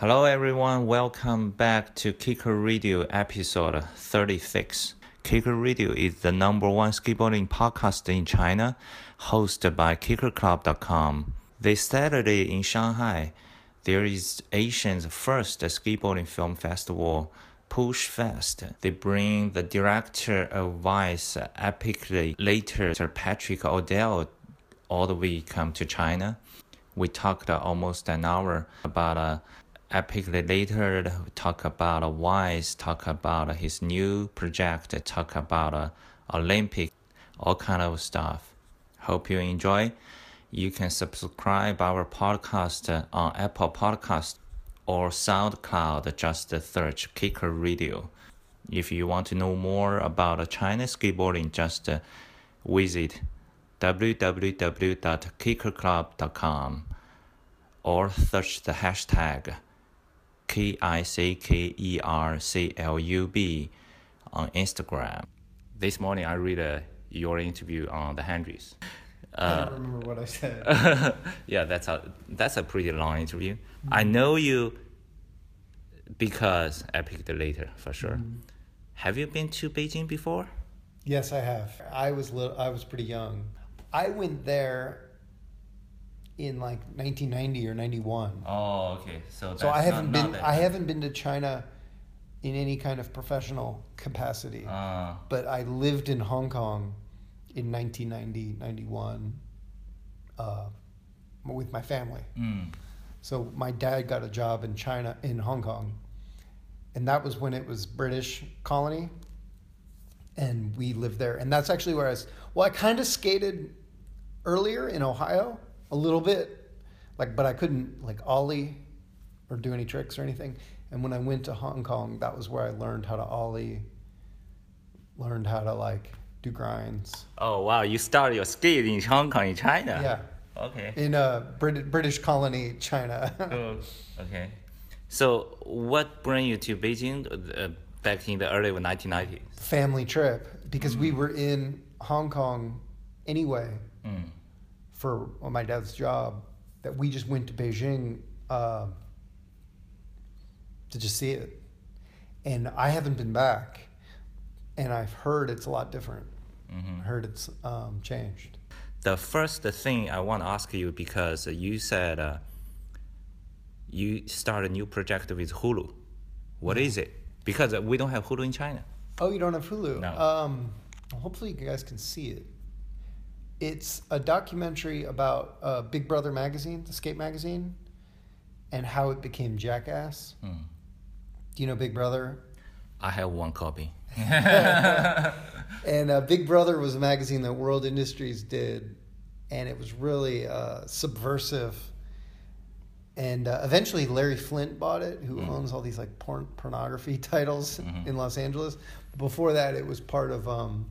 Hello, everyone. Welcome back to Kicker Radio episode 36. Kicker Radio is the number one skateboarding podcast in China, hosted by KickerClub.com. This Saturday in Shanghai, there is Asia's first skateboarding film festival, Push Fest. They bring the director of Vice, Epicly Later'd Sir Patrick O'Dell, all the way come to China. We talked almost an hour about uh, Epicly Later'd talk about Wise, talk about his new project, talk about Olympic, all kind of stuff. Hope you enjoy. You can subscribe our podcast on Apple Podcast or SoundCloud. Just search Kicker Radio. If you want to know more about China skateboarding, just visit www.kickerclub.com or search the hashtag K I C K E R C L U B on Instagram. This morning I read uh, your interview on the Hendrix. I don't uh, remember what I said. yeah, that's a that's a pretty long interview. Mm-hmm. I know you because I picked it later for sure. Mm-hmm. Have you been to Beijing before? yes, I have. I was little, I was pretty young. I went there in like 1990 or 91. Oh, okay. So so I haven't been I haven't been to China in any kind of professional capacity. Uh, but I lived in Hong Kong in 1990, 91 uh, with my family. mm, So my dad got a job in China, in Hong Kong, and that was when it was British colony, and we lived there. And that's actually where I was. Well, I kind of skated earlier in Ohio a little bit, like, but I couldn't like ollie or do any tricks or anything. And when I went to Hong Kong, that was where I learned how to ollie, learned how to like do grinds. oh wow, you started your skate in Hong Kong in China. Yeah, Okay. in uh, Brit- British colony China. Oh, okay. So what brought you to Beijing uh, back in the early 1990s? family trip because we were in Hong Kong anyway Mm. For my dad's job that we just went to Beijing uh, to just see it. And I haven't been back, and I've heard it's a lot different. Mhm. I heard it's um, changed. The first thing I want to ask you because you said uh, you start a new project with Hulu. What is it? Because we don't have Hulu in China. Oh, you don't have Hulu? No. Um, hopefully, you guys can see it. It's a documentary about uh, Big Brother magazine, the skate magazine, and how it became Jackass. Mm. Do you know Big Brother? I have one copy. And uh, Big Brother was a magazine that World Industries did, and it was really uh, subversive. And uh, eventually, Larry Flynt bought it, who owns all these like porn pornography titles Mhm. in Los Angeles. Before that, it was part of um,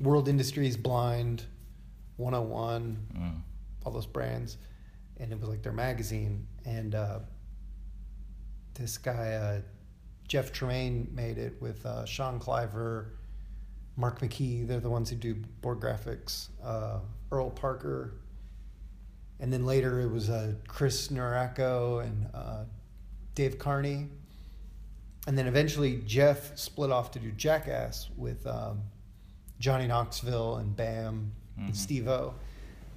World Industries, Blind, 101, Mm. all those brands, and it was like their magazine. And uh, this guy, uh, Jeff Tremaine, made it with uh, Sean Cliver, Mark McKee. They're the ones who do board graphics. Uh, Earl Parker, and then later it was uh, Chris Nieratko and uh, Dave Carnie. And then eventually Jeff split off to do Jackass with um, Johnny Knoxville and Bam Mhm. Steve O.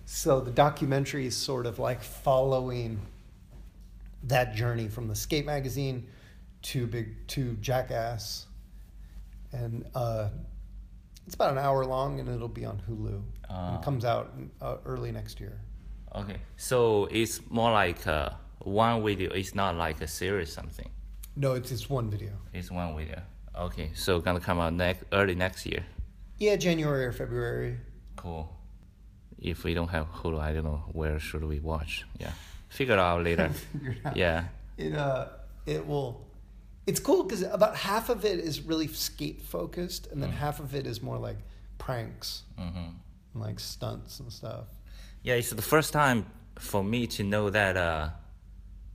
So the documentary is sort of like following that journey from the skate magazine to big to Jackass, and uh, it's about an hour long, and it'll be on Hulu. Ah. It comes out uh, early next year. Okay. So it's more like uh, one video. It's not like a series something. No, it's it's one video. It's one video. Okay. So gonna come out next early next year. Yeah, January or February. Cool. If we don't have Hulu, I don't know where should we watch. Yeah. Figure it out later. Figure it out. yeah. It uh, it will. It's cool because about half of it is really skate focused, and then half of it is more like pranks hmm and like stunts and stuff. Yeah, it's the first time for me to know that uh,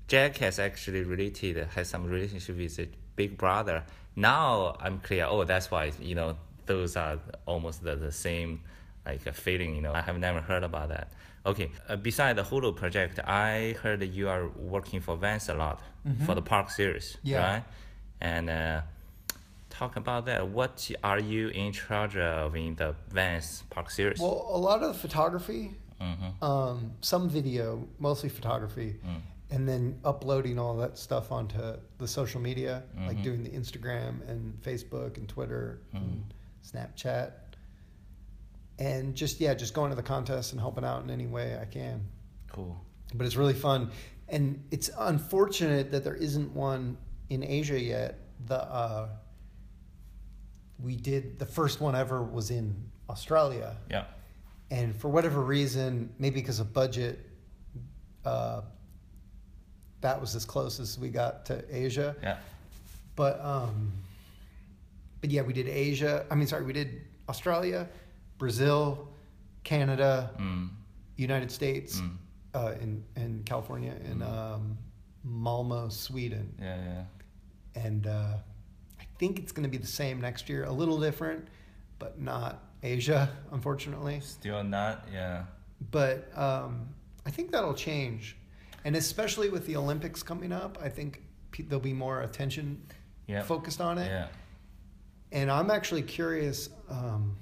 Jackass actually related has some relationship with a Big Brother. Now I'm clear. Oh, that's why you know those are almost the, the same like a feeling. You know, I have never heard about that. Okay, uh, beside the Hulu project, I heard you are working for Vans a lot for the Park series, Mm-hmm. Yeah. right? And uh, talk about that. What are you in charge of in the Vans Park series? Well, a lot of the photography, Mhm. um, some video, mostly photography, Mm. and then uploading all that stuff onto the social media, like Mhm. doing the Instagram and Facebook and Twitter Mm-hmm. and Snapchat. And just, yeah, just going to the contest and helping out in any way I can. Cool. But it's really fun. And it's unfortunate that there isn't one in Asia yet. The uh, we did the first one ever was in Australia Yeah. and for whatever reason, maybe because of budget, uh, that was as close as we got to Asia. Yeah. But um, but yeah, we did Asia. I mean, sorry, we did Australia, Brazil, Canada, Mm. United States, Mm. uh, in in California, and um, Malmo, Sweden, Yeah. Yeah. and uh, I think it's going to be the same next year. A little different, but not Asia, unfortunately. Still not. Yeah. but um, I think that'll change, and especially with the Olympics coming up, I think pe- there'll be more attention Yeah. focused on it. Yeah. And I'm actually curious. Um,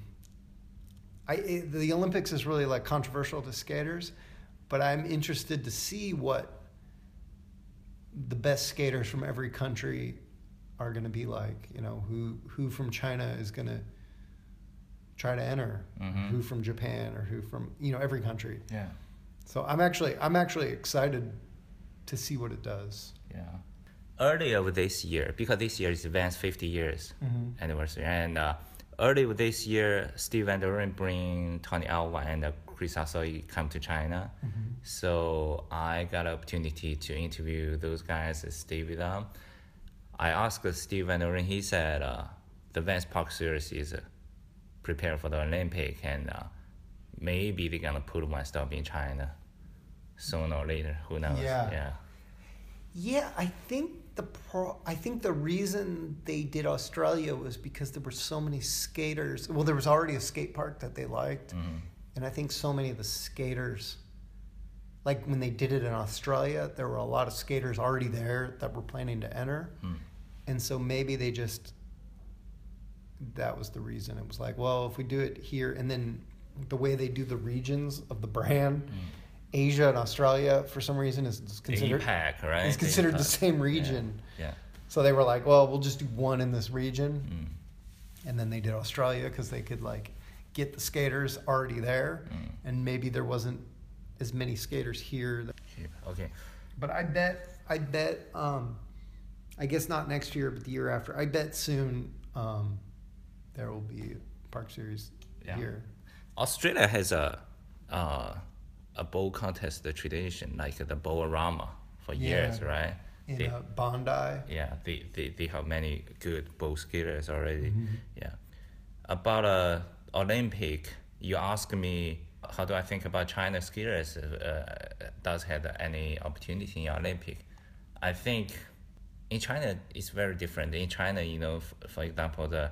I it, the Olympics is really like controversial to skaters, but I'm interested to see what the best skaters from every country are going to be like. You know, who who from China is going to try to enter, Mhm. who from Japan, or who from you know every country. Yeah. So I'm actually I'm actually excited to see what it does. Yeah. Earlier this year, because this year is Vans 50 years Mhm. anniversary, and uh, earlier this year, Steve Van Doren bring Tony Alva and Chris Hosoi come to China. So I got an opportunity to interview those guys and stay with them. I asked Steve Van Doren he said uh, the Vans Park series is uh, prepared for the Olympic and uh, maybe they're gonna put one stop in China sooner or later. Who knows? Yeah. yeah. Yeah, I think the pro, I think the reason they did Australia was because there were so many skaters. Well, there was already a skate park that they liked, Mhm. and I think so many of the skaters, like when they did it in Australia, there were a lot of skaters already there that were planning to enter, Mm. and so maybe they just that was the reason. It was like, well, if we do it here, and then the way they do the regions of the brand. Asia and Australia, for some reason, is considered APAC, right? it's considered the same region. Yeah. So they were like, well, we'll just do one in this region. Mm. And then they did Australia because they could like get the skaters already there. Mm. And maybe there wasn't as many skaters here. that- Okay. But I bet, I bet, um, I guess not next year, but the year after, I bet soon um, there will be a Park Series Yeah. here. Australia has a uh, a bowl contest tradition, like the Bowlrama for years, right? In They- uh, Bondi. yeah, they, they, they have many good bowl skaters already. Mm-hmm. Yeah. About uh, Olympic, you ask me how do I think about China skiers uh, does have any opportunity in Olympic. I think in China it's very different. In China, you know, f- for example, the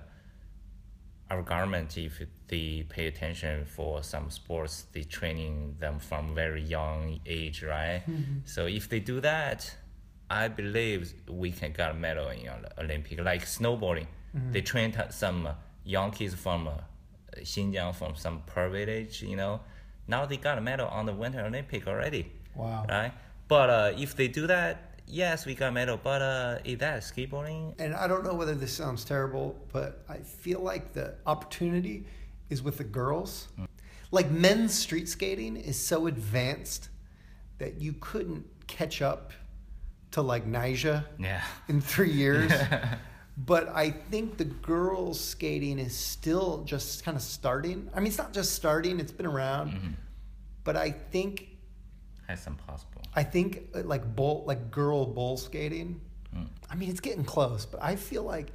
our government, if they pay attention for some sports, they training them from very young age, right? So if they do that, I believe we can get a medal in Ol- Olympic. Like snowboarding, they train t- some young kids from uh, Xinjiang, from some poor village, you know. Now they got a medal on the Winter Olympic already, Wow. right? But uh, if they do that, yes, we got medal. But uh, is that skateboarding? and I don't know whether this sounds terrible, but I feel like the opportunity is with the girls. Like men's street skating is so advanced that you couldn't catch up to like Nyjah Yeah. in three years. but I think the girls skating is still just kind of starting. I mean, it's not just starting; it's been around. But I think Has some possible. I think uh, like bowl, like girl bowl skating. Mm. I mean, it's getting close, but I feel like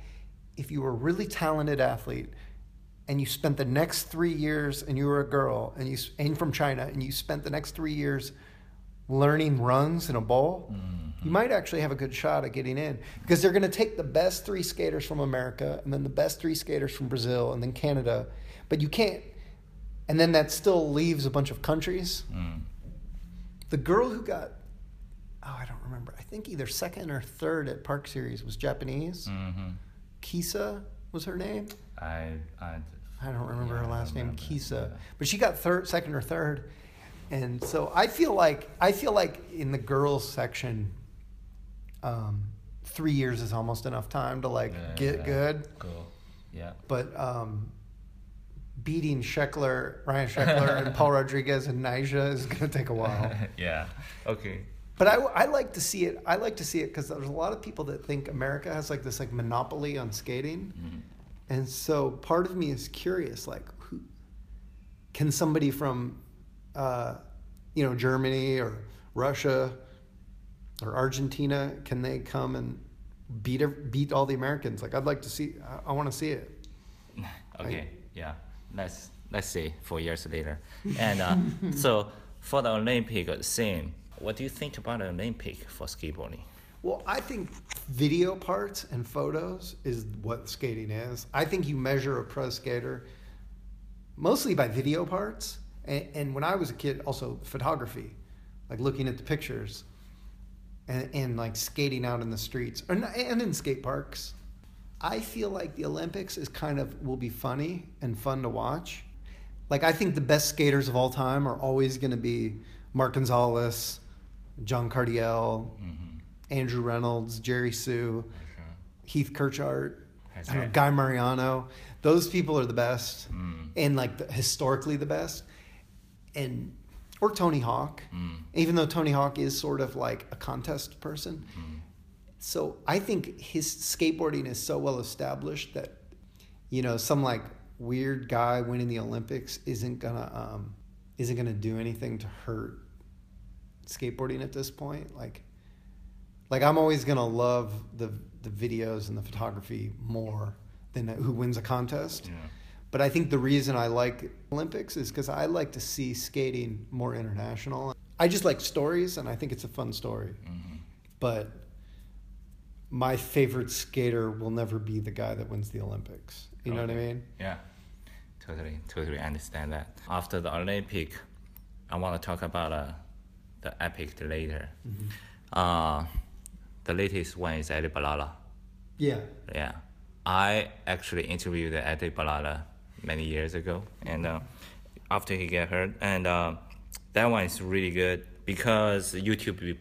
if you were a really talented athlete and you spent the next three years and you were a girl and you and from China and you spent the next three years learning runs in a bowl, you might actually have a good shot at getting in because they're going to take the best three skaters from America and then the best three skaters from Brazil and then Canada, but you can't. and then that still leaves a bunch of countries. Mm. The girl who got, oh, I don't remember. I think either second or third at Park Series was Japanese. Mm-hmm. Kisa was her name. I, I, I don't remember Yeah, her last name. Kisa, but she got third, second or third, and so I feel like I feel like in the girls section, um, three years is almost enough time to like Yeah, get yeah. good. Cool. Yeah. But um, beating Sheckler, Ryan Sheckler, and Paul Rodriguez and Nyjah is gonna take a while. yeah. Okay. But I, I like to see it. I like to see it because there's a lot of people that think America has like this like monopoly on skating. Mm. And so part of me is curious, like, who can somebody from, uh, you know, Germany or Russia or Argentina, can they come and beat beat all the Americans? Like, I'd like to see. I, I want to see it. Okay. Yeah. Let's let's see. Four years later, and uh, so for the Olympic scene, what do you think about the Olympic for skateboarding? Well, I think video parts and photos is what skating is. I think you measure a pro skater mostly by video parts. And, and when I was a kid, also photography, like looking at the pictures and, and like skating out in the streets and in skate parks. I feel like the Olympics is kind of will be funny and fun to watch. Like I think the best skaters of all time are always going to be Mark Gonzalez, John Cardiel, Mm-hmm. Andrew Reynolds, Jerry Hsu, Heath Kirchart, know. Guy Mariano. Those people are the best, Mm. and like the, historically the best, and or Tony Hawk. Mm. Even though Tony Hawk is sort of like a contest person, Mm. so I think his skateboarding is so well established that you know some like weird guy winning the Olympics isn't gonna um, isn't gonna do anything to hurt skateboarding at this point. Like like I'm always gonna love the the videos and the photography more than who wins a contest. Yeah. But I think the reason I like Olympics is because I like to see skating more international. I just like stories, and I think it's a fun story. Mhm. But my favorite skater will never be the guy that wins the Olympics. You know what I mean? Yeah, totally, totally understand that. After the Olympic, I want to talk about uh, the epic later. Mm-hmm. Uh, the latest one is Eddie Boulala. Yeah. Yeah, I actually interviewed Eddie Boulala many years ago, and uh, after he got hurt, and uh, that one is really good because YouTube be,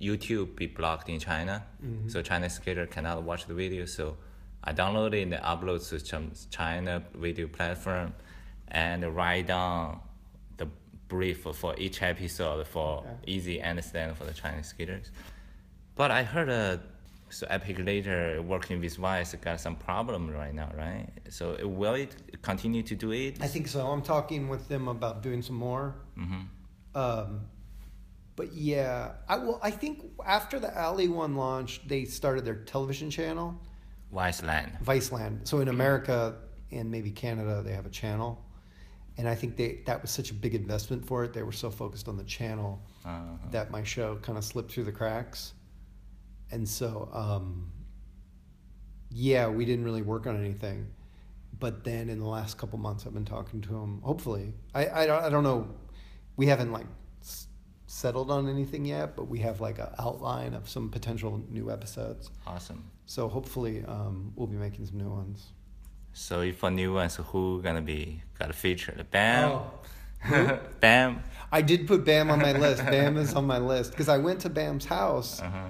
YouTube be blocked in China, so China skater cannot watch the video. So I downloaded and upload to some China video platform, and write down the brief for each episode for easy understand for the Chinese skaters. But I heard uh, so Epic later working with Vice got some problem right now, right? So will it continue to do it? I think so. I'm talking with them about doing some more. hmm Um, but yeah, I will. I think after the Ali one launched, they started their television channel, Vice Land. Viceland. So in America and maybe Canada, they have a channel, and I think they that was such a big investment for it. They were so focused on the channel Uh, that my show kind of slipped through the cracks, and so um, yeah, we didn't really work on anything. But then in the last couple months, I've been talking to him. Hopefully, I I don't, I don't know. We haven't like s- settled on anything yet, but we have like an outline of some potential new episodes. awesome. So hopefully, um, we'll be making some new ones. So if for new ones, who gonna be got featured? Bam. Oh. Bam. I did put Bam on my list. Bam is on my list because I went to Bam's house Uh-huh.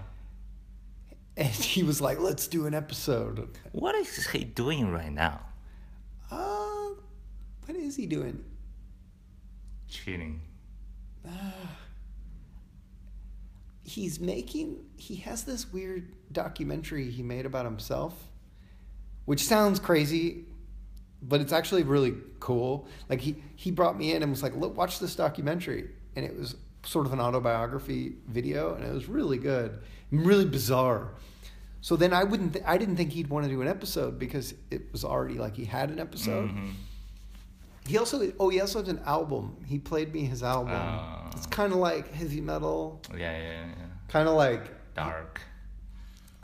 And he was like, "Let's do an episode." What is he doing right now? Uh, what is he doing? Chilling. He's making. He has this weird documentary he made about himself, which sounds crazy, but it's actually really cool. Like he he brought me in and was like, "Look, watch this documentary," and it was sort of an autobiography video, and it was really good, really bizarre. So then I wouldn't. Th- I didn't think he'd want to do an episode because it was already like he had an episode. Mhm. He also oh he also has an album. He played me his album. Oh. It's kind of like heavy metal, Yeah, yeah, yeah. kind of like Dark.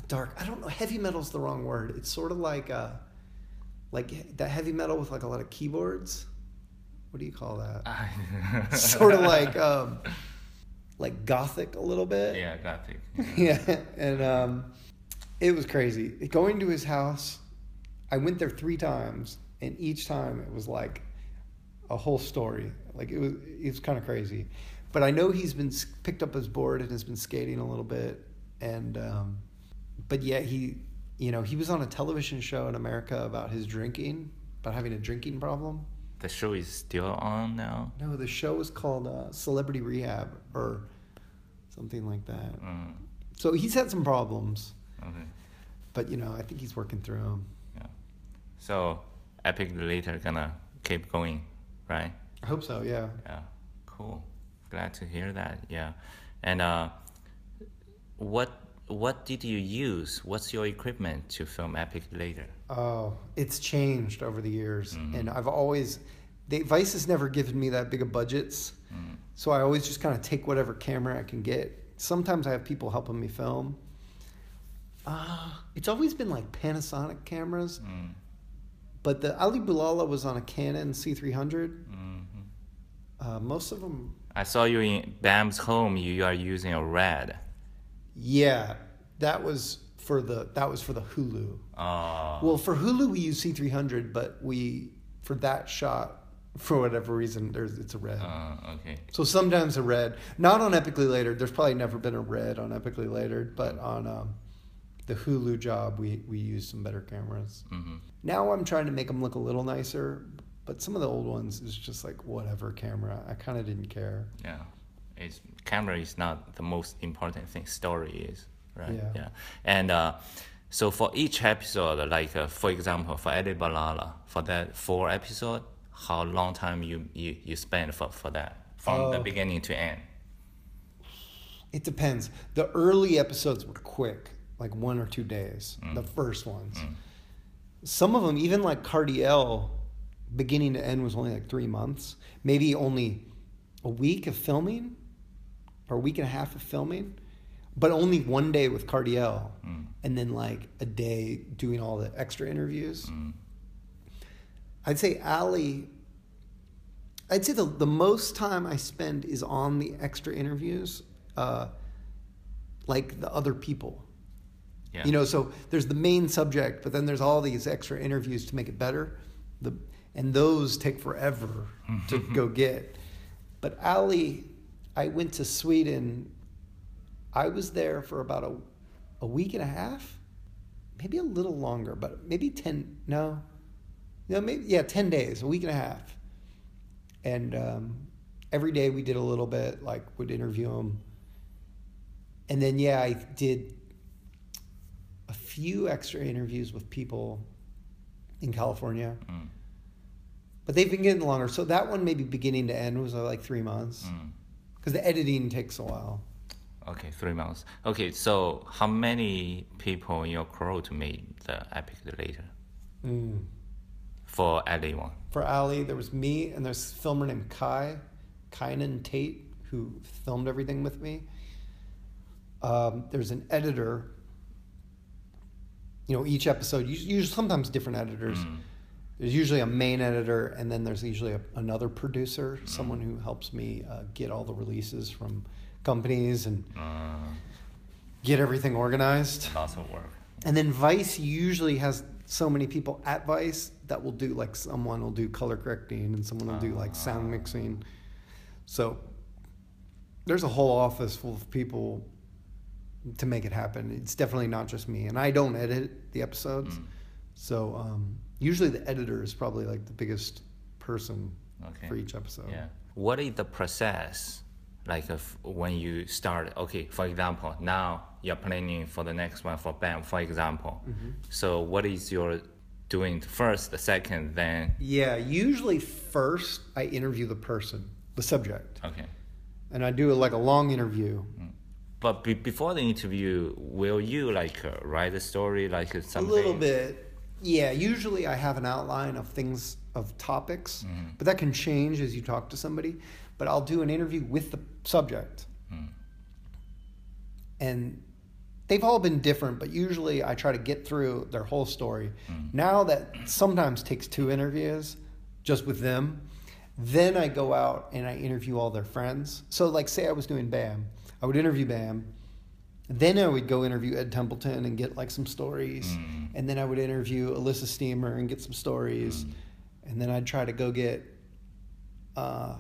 dark. I don't know. Heavy metal's the wrong word. It's sort of like uh like that heavy metal with like a lot of keyboards. what do you call that? sort of like um, like gothic a little bit. yeah, gothic. yeah, and um, it was crazy. Going to his house, I went there three times, and each time it was like a whole story. Like it was, it was kind of crazy. But I know he's been picked up his board and has been skating a little bit, and um, but yeah, he, you know, he was on a television show in America about his drinking, about having a drinking problem. The show is still on now. No, the show is called uh, Celebrity Rehab or something like that. Mm, So he's had some problems. okay. But you know, I think he's working through them. Yeah. So Epic later gonna keep going, right? I hope so. Yeah. Yeah. Cool. Glad to hear that. Yeah. And uh, what what did you use? What's your equipment to film Epic later? Oh, it's changed over the years, Mhm. and I've always, they, Vice has never given me that big of budgets, Mm. so I always just kind of take whatever camera I can get. Sometimes I have people helping me film. Uh, it's always been like Panasonic cameras, Mm. but the Ali Boulala was on a Canon C300. Mhm. Uh, most of them, I saw you in Bam's home. You are using a red. yeah, that was for the that was for the Hulu. Oh. Well, for Hulu we use C300, but we for that shot for whatever reason there's it's a red. Uh, okay. So sometimes a red, not on Epicly Later'd. There's probably never been a red on Epicly Later'd, but on um, the Hulu job we we use some better cameras. hmm Now I'm trying to make them look a little nicer, but some of the old ones is just like whatever camera. I kind of didn't care. Yeah. It's camera is not the most important thing. Story is right. Yeah. And uh, so for each episode, like uh, for example, for Eddie Boulala, for that four episode, how long time you you, you spend for for that from the Oh. beginning to end? It depends. The early episodes were quick, like one or two days. Mm. The first ones. Some of them, even like Cardiel, beginning to end was only like three months. Maybe only a week of filming, or a week and a half of filming, but only one day with Cardiel, Mm. and then like a day doing all the extra interviews. I'd say Ali. I'd say the the most time I spend is on the extra interviews, uh, like the other people. Yeah. You know, so there's the main subject, but then there's all these extra interviews to make it better. The and those take forever to go get. But Ali, I went to Sweden. I was there for about a a week and a half, maybe a little longer, but maybe ten. No, no, maybe yeah, ten days, a week and a half. And um, every day we did a little bit, like would interview him. And then yeah, I did a few extra interviews with people in California, Mm. but they've been getting longer. So that one, maybe beginning to end, was uh, like three months Mm. because the editing takes a while. Okay, three months. Okay, so how many people in your crew to make the Epic later Mm. For Eddie one? For Ali, there was me and there's a filmer named Kai, Kynan Tate, who filmed everything with me. Um, there's an editor. You know, each episode, usually sometimes different editors. Mm. There's usually a main editor, and then there's usually a, another producer, someone who helps me uh, get all the releases from companies and Uh, get everything organized. lots of work. And then Vice usually has so many people at Vice that will do like someone will do color correcting and someone will do like sound mixing. So there's a whole office full of people to make it happen. It's definitely not just me, and I don't edit the episodes. Mm. So um, usually the editor is probably like the biggest person Okay. for each episode. Yeah. What is the process like when you start? Okay, for example, now you're planning for the next one for BAM, for example. Mm-hmm. So what is your doing first, the second, then? Yeah, usually first I interview the person, the subject, Okay. and I do like a long interview. But be, before the interview, will you like uh, write a story, like uh, something? A little bit. Yeah, usually I have an outline of things, of topics, Mhm. but that can change as you talk to somebody. But I'll do an interview with the subject. Mm. And they've all been different, but usually I try to get through their whole story. Mm. Now that sometimes takes two interviews just with them. Then I go out and I interview all their friends. So, like, say I was doing BAM, I would interview BAM. Then I would go interview Ed Templeton and get like some stories. Mm. And then I would interview Elissa Steamer and get some stories. Mm. And then I'd try to go get uh,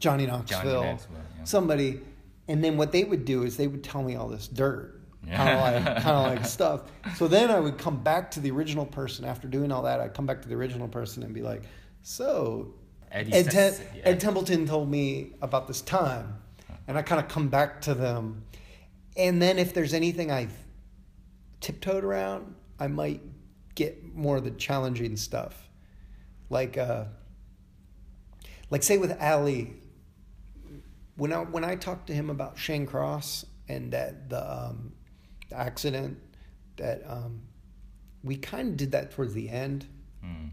Johnny Knoxville, Knoxville, yeah. somebody. And then what they would do is they would tell me all this dirt. Kind of like kind of like stuff. So then I would come back to the original person after doing all that. I'd come back to the original person and be like, "So Eddie Ed, Tem- yeah. Ed Templeton told me about this time," and I kind of come back to them. And then if there's anything I've tiptoed around, I might get more of the challenging stuff, like uh, like say with Ali. When I when I talked to him about Shane Cross and that the, um, the accident, that um, we kind of did that towards the end, Mm.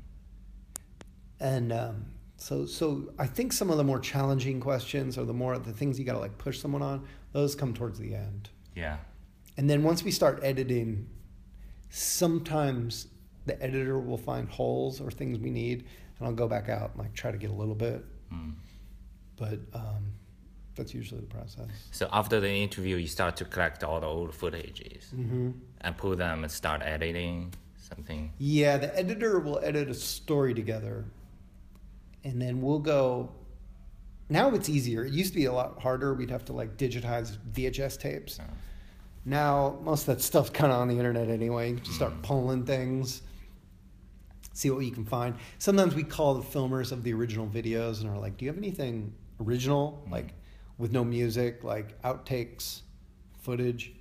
and um, so so I think some of the more challenging questions or the more the things you got to like push someone on, those come towards the end. Yeah. And then once we start editing, sometimes the editor will find holes or things we need, and I'll go back out and like try to get a little bit. Mm. But um, that's usually the process. So after the interview, you start to collect all the old footages Mm-hmm. and pull them and start editing something. Yeah, the editor will edit a story together, and then we'll go. Now it's easier. It used to be a lot harder. We'd have to like digitize VHS tapes. So, Now most of that stuff's kind of on the internet anyway. You just start Mm. pulling things, see what you can find. Sometimes we call the filmers of the original videos and are like, "Do you have anything original, Mm. like with no music, like outtakes, footage?"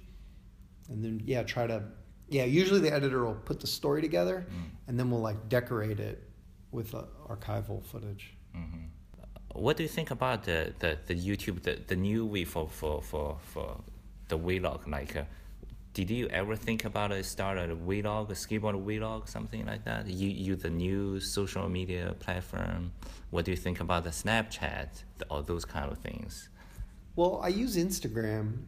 And then yeah, try to yeah. Usually the editor will put the story together, Mm. and then we'll like decorate it with uh, archival footage. mhm. What do you think about the, the, the YouTube, the, the new way for, for, for, for the vlog? Like, uh, did you ever think about it, start a vlog, a skateboard vlog, something like that? You use the new social media platform. What do you think about the Snapchat, all those kind of things? Well, I use Instagram,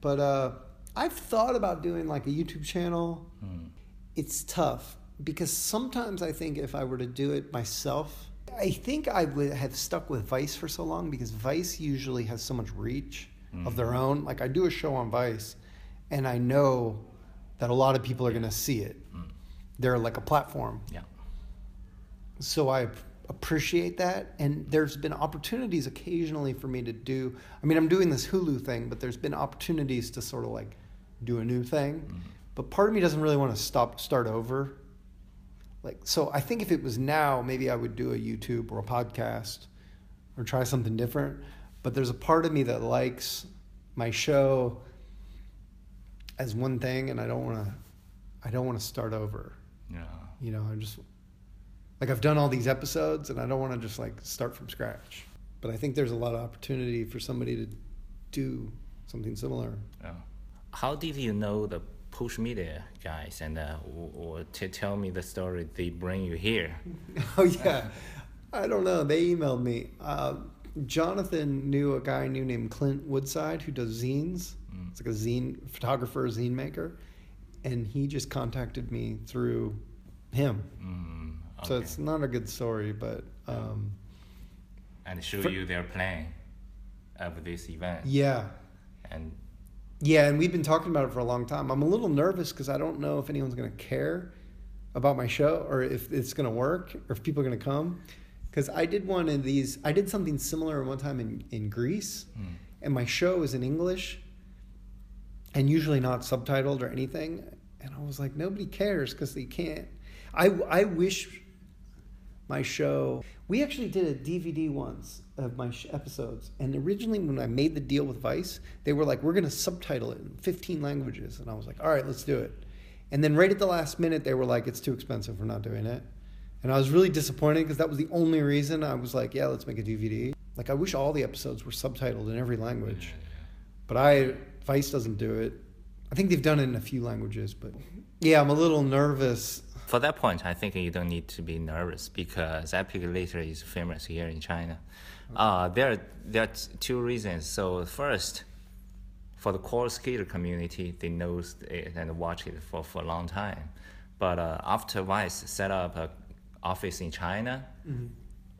but uh, I've thought about doing like a YouTube channel. Mm. It's tough because sometimes I think if I were to do it myself, I think I would have stuck with Vice for so long because Vice usually has so much reach of their own. Like I do a show on Vice, and I know that a lot of people are going to see it. They're like a platform Yeah. so I appreciate that. And there's been opportunities occasionally for me to do. I mean, I'm doing this Hulu thing, but there's been opportunities to sort of like do a new thing. Mm-hmm. But part of me doesn't really want to stop start over. Like, so I think if it was now, maybe I would do a YouTube or a podcast or try something different. But there's a part of me that likes my show as one thing, and I don't want to. I don't want to start over. Yeah. You know, I just like I've done all these episodes and I don't want to just like start from scratch. But I think there's a lot of opportunity for somebody to do something similar. Yeah. How did you know the push media guys and uh, or, or to tell me the story they bring you here? oh yeah. I don't know. They emailed me. Uh, Jonathan knew a guy I knew named Clint Woodside who does zines. Mm. It's like a zine photographer, zine maker, and he just contacted me through him. Mm, So it's not a good story, but um, and show for- you their plan of this event. yeah, And Yeah, and we've been talking about it for a long time. I'm a little nervous because I don't know if anyone's going to care about my show or if it's going to work or if people are going to come. Because I did one of these, I did something similar one time in, in Greece, mm, and my show is in English and usually not subtitled or anything. And I was like, nobody cares because they can't. I, I wish my show, we actually did a DVD once of my sh- episodes. And originally, when I made the deal with Vice, they were like, we're going to subtitle it in 15 languages. And I was like, all right, let's do it. And then right at the last minute, they were like, it's too expensive. We're not doing it. And I was really disappointed because that was the only reason I was like, yeah, let's make a DVD. Like, I wish all the episodes were subtitled in every language. But I, Vice doesn't do it. I think they've done it in a few languages, but yeah, I'm a little nervous. For that point, I think you don't need to be nervous because Epic Later is famous here in China. Uh, there, there are two reasons. So first, for the core skater community, they know it and watch it for, for a long time. But uh, after Vice set up a office in China,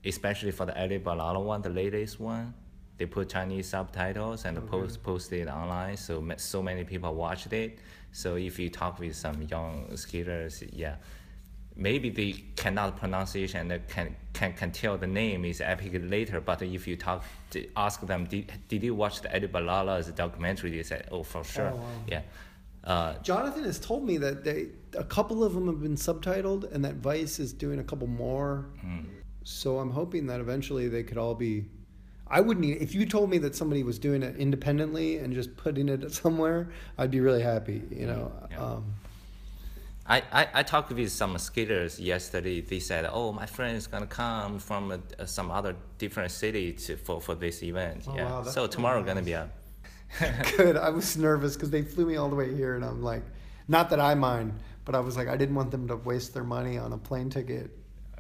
especially for the Ali Boulala one, the latest one. They put Chinese subtitles and post posted online, so so many people watched it. So if you talk with some young skaters, yeah, maybe they cannot pronounce it and can can can tell the name is epic later. But if you talk, ask them, did, did you watch the Ali Boulala's documentary? They said, oh, for sure, Oh, wow. yeah. Uh, Jonathan has told me that they a couple of them have been subtitled, and that Vice is doing a couple more. So I'm hoping that eventually they could all be. I wouldn't. e- If you told me that somebody was doing it independently and just putting it somewhere, I'd be really happy. You know. Yeah. Um, I, I, I talked with some skaters yesterday. They said, "Oh, my friend is gonna come from a, some other different city to, for, for this event." Oh, yeah. wow, so tomorrow nice. gonna be a. good. I was nervous because they flew me all the way here, and I'm like, not that I mind, but I was like, I didn't want them to waste their money on a plane ticket.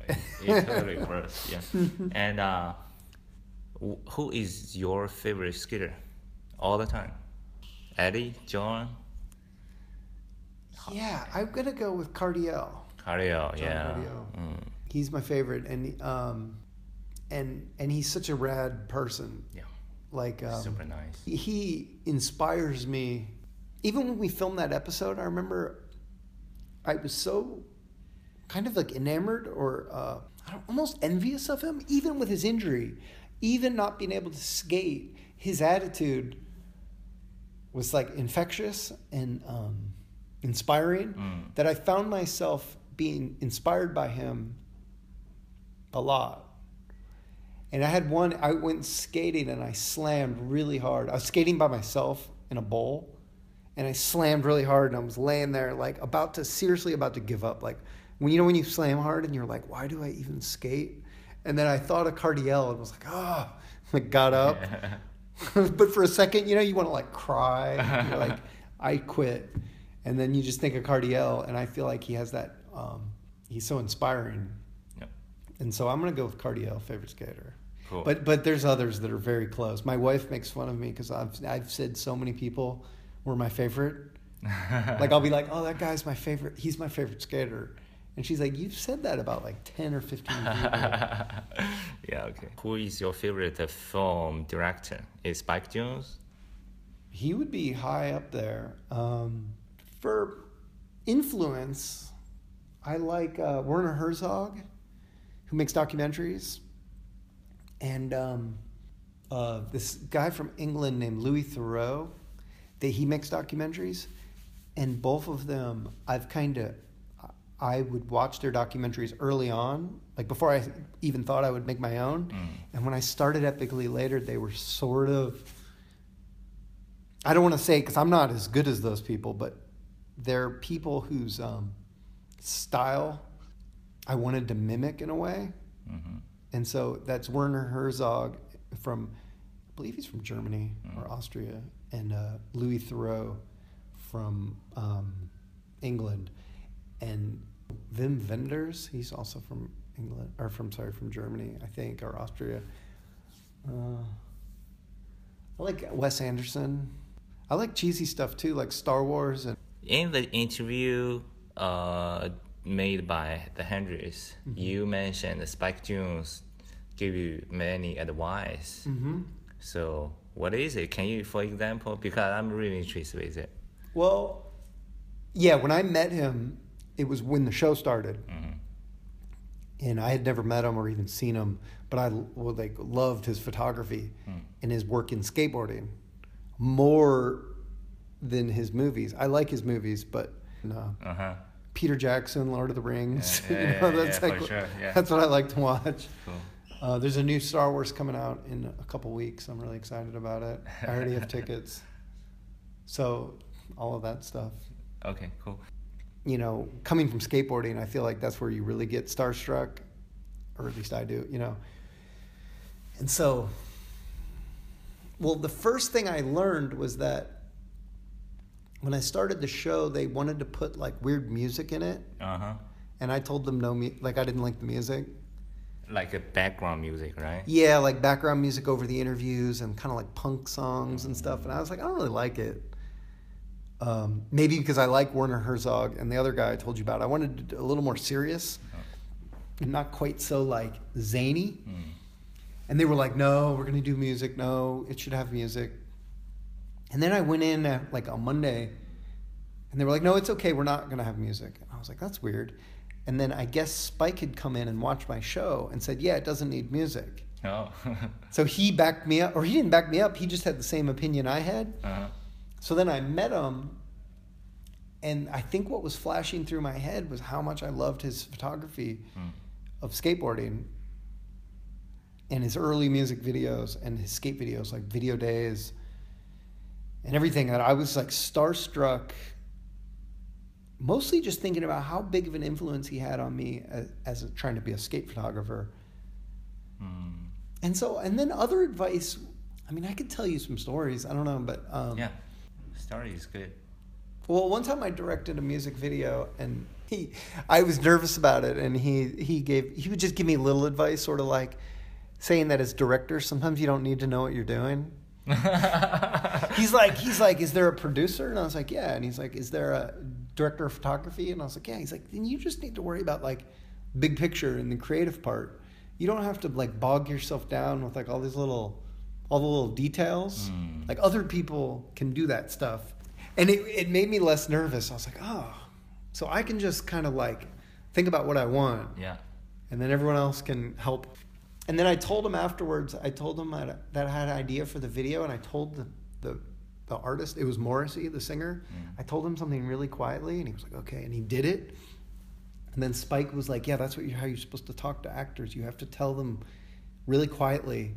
It's totally worth. Yeah. and uh, who is your favorite skater, all the time? Eddie, John, Yeah, I'm gonna go with Cardiel. Cardio. John Yeah. Cardiel. Mm, He's my favorite, and um, and and he's such a rad person. yeah. Like um, Super nice. he inspires me. Even when we filmed that episode, I remember I was so kind of like enamored or uh, almost envious of him, even with his injury, even not being able to skate. His attitude was like infectious and um, inspiring. Mm. That I found myself being inspired by him a lot. And I had one, I went skating and I slammed really hard. I was skating by myself in a bowl and I slammed really hard and I was laying there like about to, seriously about to give up. Like, when you know when you slam hard and you're like, why do I even skate? And then I thought of Cardiel and was like, oh, like got up. but for a second, you know, you want to like cry. You're like, I quit. And then you just think of Cardiel and I feel like he has that, um, he's so inspiring. Yep. And so I'm gonna go with Cardiel, favorite skater. Cool. But but there's others that are very close. My wife makes fun of me because I've I've said so many people were my favorite. like I'll be like, oh, that guy's my favorite. He's my favorite skater, and she's like, you've said that about like ten or fifteen people. yeah. Okay. Who is your favorite film director? Is Spike Jonze? he would be high up there. Um, for influence, I like uh, Werner Herzog, who makes documentaries, and um, uh, this guy from England named Louis Theroux. That he makes documentaries, and both of them, I've kind of, I would watch their documentaries early on, like before I even thought I would make my own. Mm. And when I started Epicly Later'd, they were sort of I don't want to say because I'm not as good as those people, but they're people whose um, style I wanted to mimic in a way. hmm And so that's Werner Herzog from, I believe he's from Germany or Austria, and uh, Louis Theroux from um, England, and Wim Wenders, he's also from England, or from, sorry, from Germany, I think, or Austria. Uh, I like Wes Anderson. I like cheesy stuff too, like Star Wars and In the interview uh, made by the Hendrix, Mm-hmm. you mentioned Spike Jonze give you many advice. mm-hmm. So what is it? Can you, for example, because I'm really interested with it. Well, yeah, when I met him, it was when the show started. Mhm. And I had never met him or even seen him, but I well, like loved his photography and his work in skateboarding more than his movies. I like his movies, but no. Uh huh. Peter Jackson, Lord of the Rings. Yeah, yeah, you know, yeah, that's like sure, that's what I like to watch. Cool. Uh, there's a new Star Wars coming out in a couple weeks. I'm really excited about it. I already have tickets. So all of that stuff. Okay, cool. you know, coming from skateboarding, I feel like that's where you really get starstruck, or at least I do, you know. And so, well, the first thing I learned was that when I started the show, they wanted to put like weird music in it, Uh huh. and I told them no, mu- like I didn't like the music. Like a background music, right? Yeah, like background music over the interviews and kind of like punk songs and stuff. And I was like, I don't really like it. Um, maybe because I like Werner Herzog and the other guy I told you about. I wanted a little more serious. and not quite so like zany. And they were like, "No, we're gonna do music. No, it should have music." And then I went in at like on Monday, and they were like, "No, it's okay. We're not gonna have music." And I was like, "That's weird." And then I guess Spike had come in and watched my show and said, "Yeah, it doesn't need music." Oh. So he backed me up, or he didn't back me up. He just had the same opinion I had. uh-huh. So then I met him, and I think what was flashing through my head was how much I loved his photography Mm. of skateboarding and his early music videos and his skate videos, like Video Days and everything. That I was like starstruck, mostly just thinking about how big of an influence he had on me as, as a, trying to be a skate photographer. Mm. And so, and then other advice. I mean, I could tell you some stories. I don't know, but um, Yeah. Story is good. Well, one time I directed a music video, and he, I was nervous about it, and he he gave he would just give me little advice, sort of like saying that as director, sometimes you don't need to know what you're doing. He's like he's like, is there a producer? And I was like, yeah. And he's like, is there a director of photography? And I was like, yeah. He's like, then you just need to worry about like big picture and the creative part. You don't have to like bog yourself down with like all these little all the little details. Mm. Like other people can do that stuff. And it, it made me less nervous. I was like, oh, so I can just kind of like think about what I want yeah. and then everyone else can help. And then I told him afterwards, I told him that, that I had an idea for the video and I told the, the, the artist, it was Morrissey, the singer. Mm. I told him something really quietly and he was like, okay. And he did it. And then Spike was like, yeah, that's what you how you're supposed to talk to actors. You have to tell them really quietly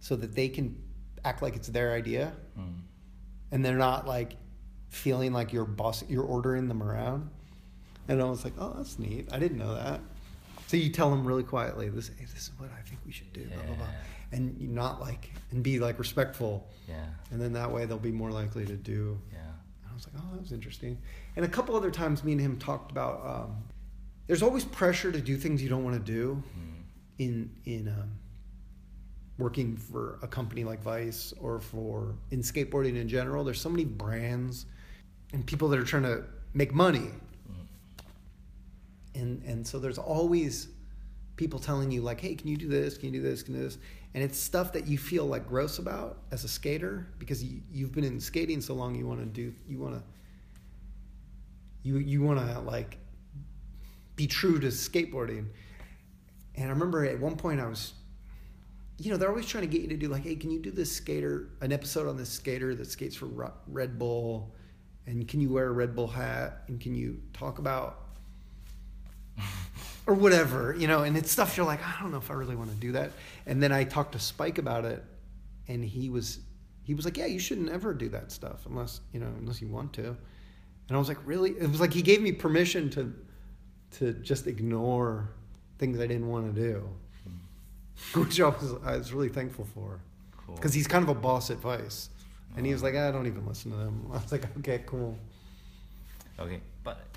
so that they can act like it's their idea Mm. and they're not like feeling like you're boss you're ordering them around and i was like oh that's neat i didn't know that so you tell them really quietly this hey, this is what i think we should do blah blah blah and not like and be like respectful Yeah. and then that way they'll be more likely to do Yeah. and i was like oh that was interesting and a couple other times me and him talked about um, there's always pressure to do things you don't want to do Mm. in in um, working for a company like Vice or for in skateboarding in general. There's so many brands and people that are trying to make money, and and so there's always people telling you like, hey, can you do this? Can you do this? Can you do this? And it's stuff that you feel like gross about as a skater because you, you've been in skating so long. You want to do. You want to. You you want to like be true to skateboarding. And I remember at one point I was, you know, they're always trying to get you to do like, hey, can you do this skater, an episode on this skater that skates for Red Bull, and can you wear a Red Bull hat, and can you talk about, or whatever, you know, and it's stuff you're like, I don't know if I really want to do that. And then I talked to Spike about it, and he was, he was like, yeah, you shouldn't ever do that stuff unless you know, unless you want to. And I was like, really? It was like he gave me permission to, to just ignore things I didn't want to do, which I was I was really thankful for, Cool. because he's kind of a boss advice, and he was oh. like, I don't even listen to them. I was like, okay, cool. Okay,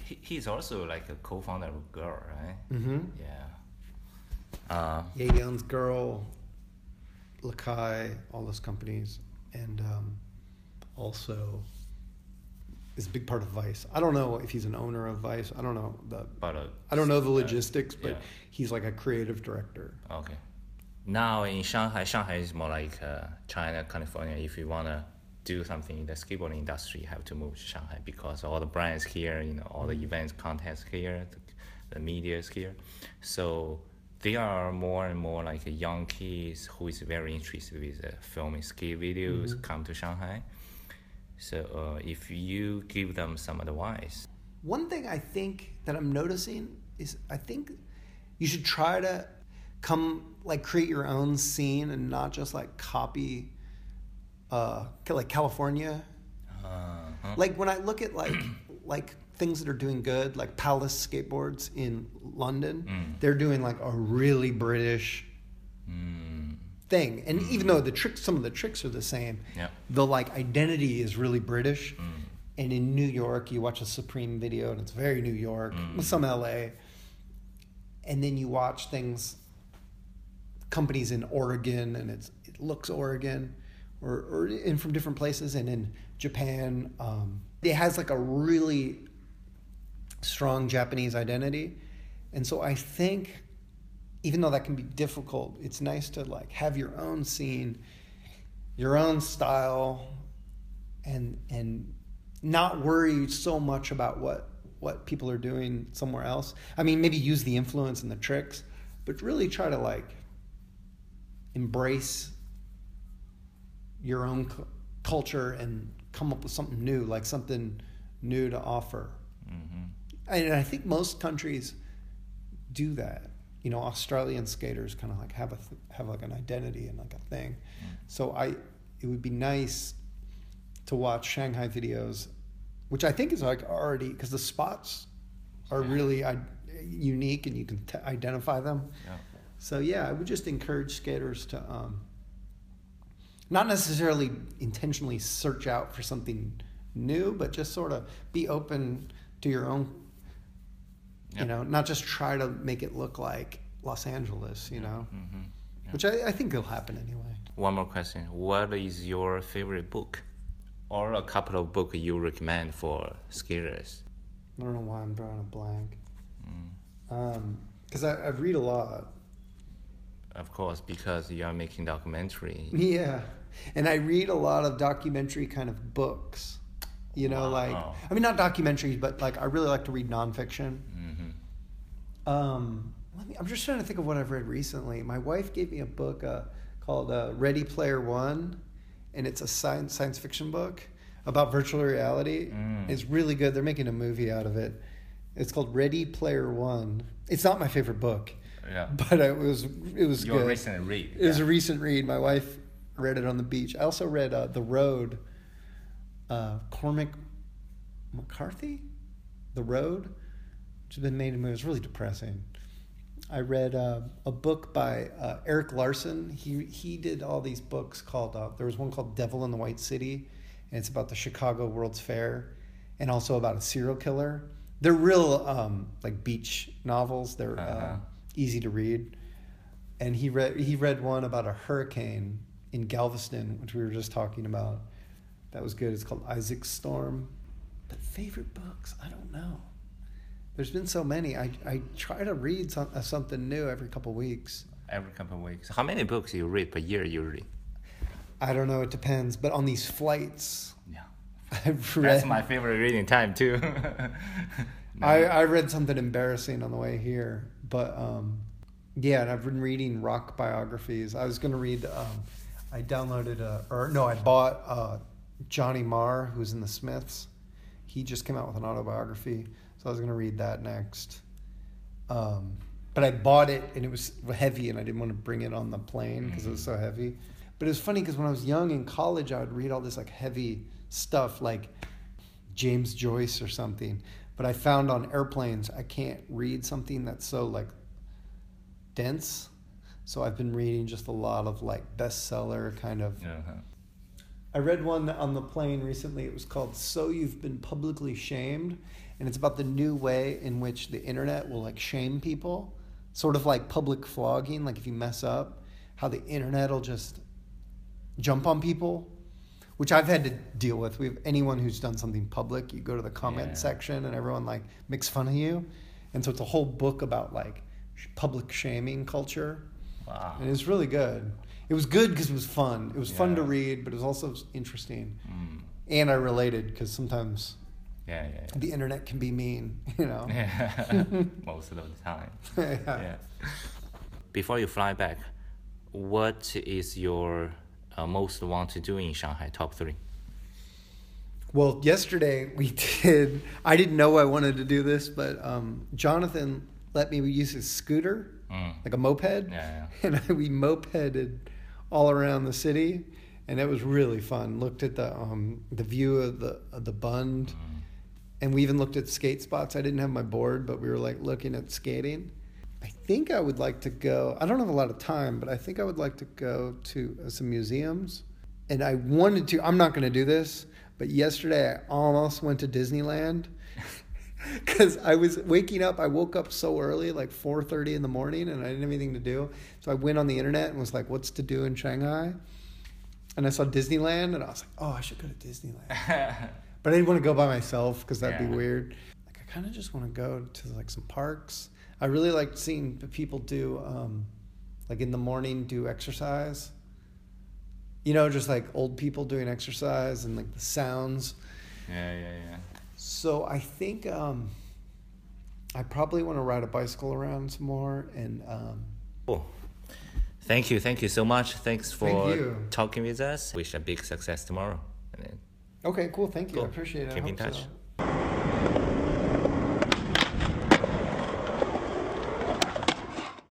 he, he's also like a co-founder of Girl, right? Mm-hmm. Yeah. Uh, Yeah, Young's Girl, Lakai, all those companies, and um, also is a big part of Vice. I don't know if he's an owner of Vice. I don't know the but uh, I don't know the logistics, but yeah. he's like a creative director. Okay. Now in Shanghai, Shanghai is more like uh, China, California. If you wanna do something in the skateboarding industry, you have to move to Shanghai because all the brands here, you know, all the events, contests here, the, the media is here. So there are more and more like young kids who is very interested with uh, filming skate videos come to Shanghai. So uh, if you give them some advice, One thing I think that I'm noticing is I think you should try to come like create your own scene and not just like copy uh like California. uh, Like when I look at like like things that are doing good, like Palace skateboards in London, Mm. they're doing like a really British mm, thing. And even though the tricks some of the tricks are the same, yeah, the like identity is really British. mm, And in New York, you watch a Supreme video and it's very New York, Mm. with some LA. And then you watch things, companies in Oregon and it's, it looks Oregon or, or in from different places. And in Japan, um, it has like a really strong Japanese identity. And so I think even though that can be difficult, it's nice to like have your own scene, your own style, and and not worry so much about what what people are doing somewhere else. I mean, maybe use the influence and the tricks, but really try to like embrace your own cu- culture and come up with something new, like something new to offer. hmm And I think most countries do that. You know, Australian skaters kind of like have a th- have like an identity and like a thing. So I, it would be nice to watch Shanghai videos, which I think is like already because the spots are Yeah. really I, unique and you can t- identify them. Yeah. So yeah, I would just encourage skaters to um, not necessarily intentionally search out for something new, but just sort of be open to your own. Yeah. You know, not just try to make it look like Los Angeles. You know, hmm Yeah. which I, I think will happen anyway. One more question. What is your favorite book? Or a couple of books you recommend for skaters? I don't know why I'm drawing a blank. Mm. Because I, I read a lot. Of course, because you are making documentary. Yeah. And I read a lot of documentary kind of books. You know, like, I mean, not documentaries, but like, I really like to read nonfiction. hmm Um, let me, I'm just trying to think of what I've read recently. My wife gave me a book uh, called uh, Ready Player One, and it's a science science fiction book about virtual reality. Mm. It's really good. They're making a movie out of it. It's called Ready Player One. It's not my favorite book, Yeah. but it was it was Your good. recent read. It was a recent read. My wife read it on the beach. I also read uh, The Road. Uh, Cormac McCarthy, The Road, which has been made into a movie. It's really depressing. I read uh, a book by uh, Erik Larson. He he did all these books called. Uh, there was one called Devil in the White City, and it's about the Chicago World's Fair, and also about a serial killer. They're real um, like beach novels. They're Uh-huh. Easy to read and he read he read one about a hurricane in Galveston, which we were just talking about. That was good. It's called Isaac's Storm. But favorite books, I don't know. There's been so many. I I try to read some, uh, something new every couple weeks. Every couple of weeks. How many books you read per year usually? I don't know. It depends. But on these flights, Yeah. I've read. That's my favorite reading time too. I, I read something embarrassing on the way here, but um, yeah, and I've been reading rock biographies. I was going to read. Um, I downloaded a, or no, I bought uh, Johnny Marr, who's in the Smiths. He just came out with an autobiography, so I was going to read that next. Um, but I bought it and it was heavy, and I didn't want to bring it on the plane because it was so heavy. But it was funny because when I was young in college, I would read all this like heavy stuff, like James Joyce or something. But I found on airplanes I can't read something that's so like dense. So I've been reading just a lot of like bestseller kind of. uh-huh. I read one on the plane recently. It was called "So You've Been Publicly Shamed," and it's about the new way in which the internet will like shame people, sort of like public flogging. Like if you mess up, how the internet will just jump on people, which I've had to deal with. We have anyone who's done something public, you go to the comment Yeah. section and everyone like makes fun of you, and so it's a whole book about like public shaming culture, Wow. and it's really good. It was good because it was fun. It was fun to read, but it was also interesting, Mm. and I related because sometimes Yeah, yeah, the internet can be mean, you know. yeah. Most of the time. yeah. Yeah. Before you fly back, what is your uh, most want to do in Shanghai? Top three. Well, yesterday we did. I didn't know I wanted to do this, but um, Jonathan let me use his scooter, Mm. like a moped, Yeah, and I, we mopeded all around the city, and it was really fun. Looked at the um, the view of the of the Bund, Mm. and we even looked at skate spots. I didn't have my board, but we were like looking at skating. I think I would like to go. I don't have a lot of time, but I think I would like to go to uh, some museums. And I wanted to. I'm not going to do this, but yesterday I almost went to Disneyland because I was waking up. I woke up so early, like 4:30 in the morning, and I didn't have anything to do. So I went on the internet and was like, "What's to do in Shanghai?" And I saw Disneyland, and I was like, "Oh, I should go to Disneyland." But I didn't want to go by myself because that'd Yeah. be weird. Like I kind of just want to go to like some parks. I really liked seeing people do, um, like in the morning, do exercise. You know, just like old people doing exercise and like the sounds. Yeah, yeah, yeah. So I think um, I probably want to ride a bicycle around some more and. Um, Cool. Thank you, thank you so much. Thanks for Thank talking with us. Wish a big success tomorrow. And then okay, cool. Thank you. Cool. I appreciate it. I Keep in touch. so.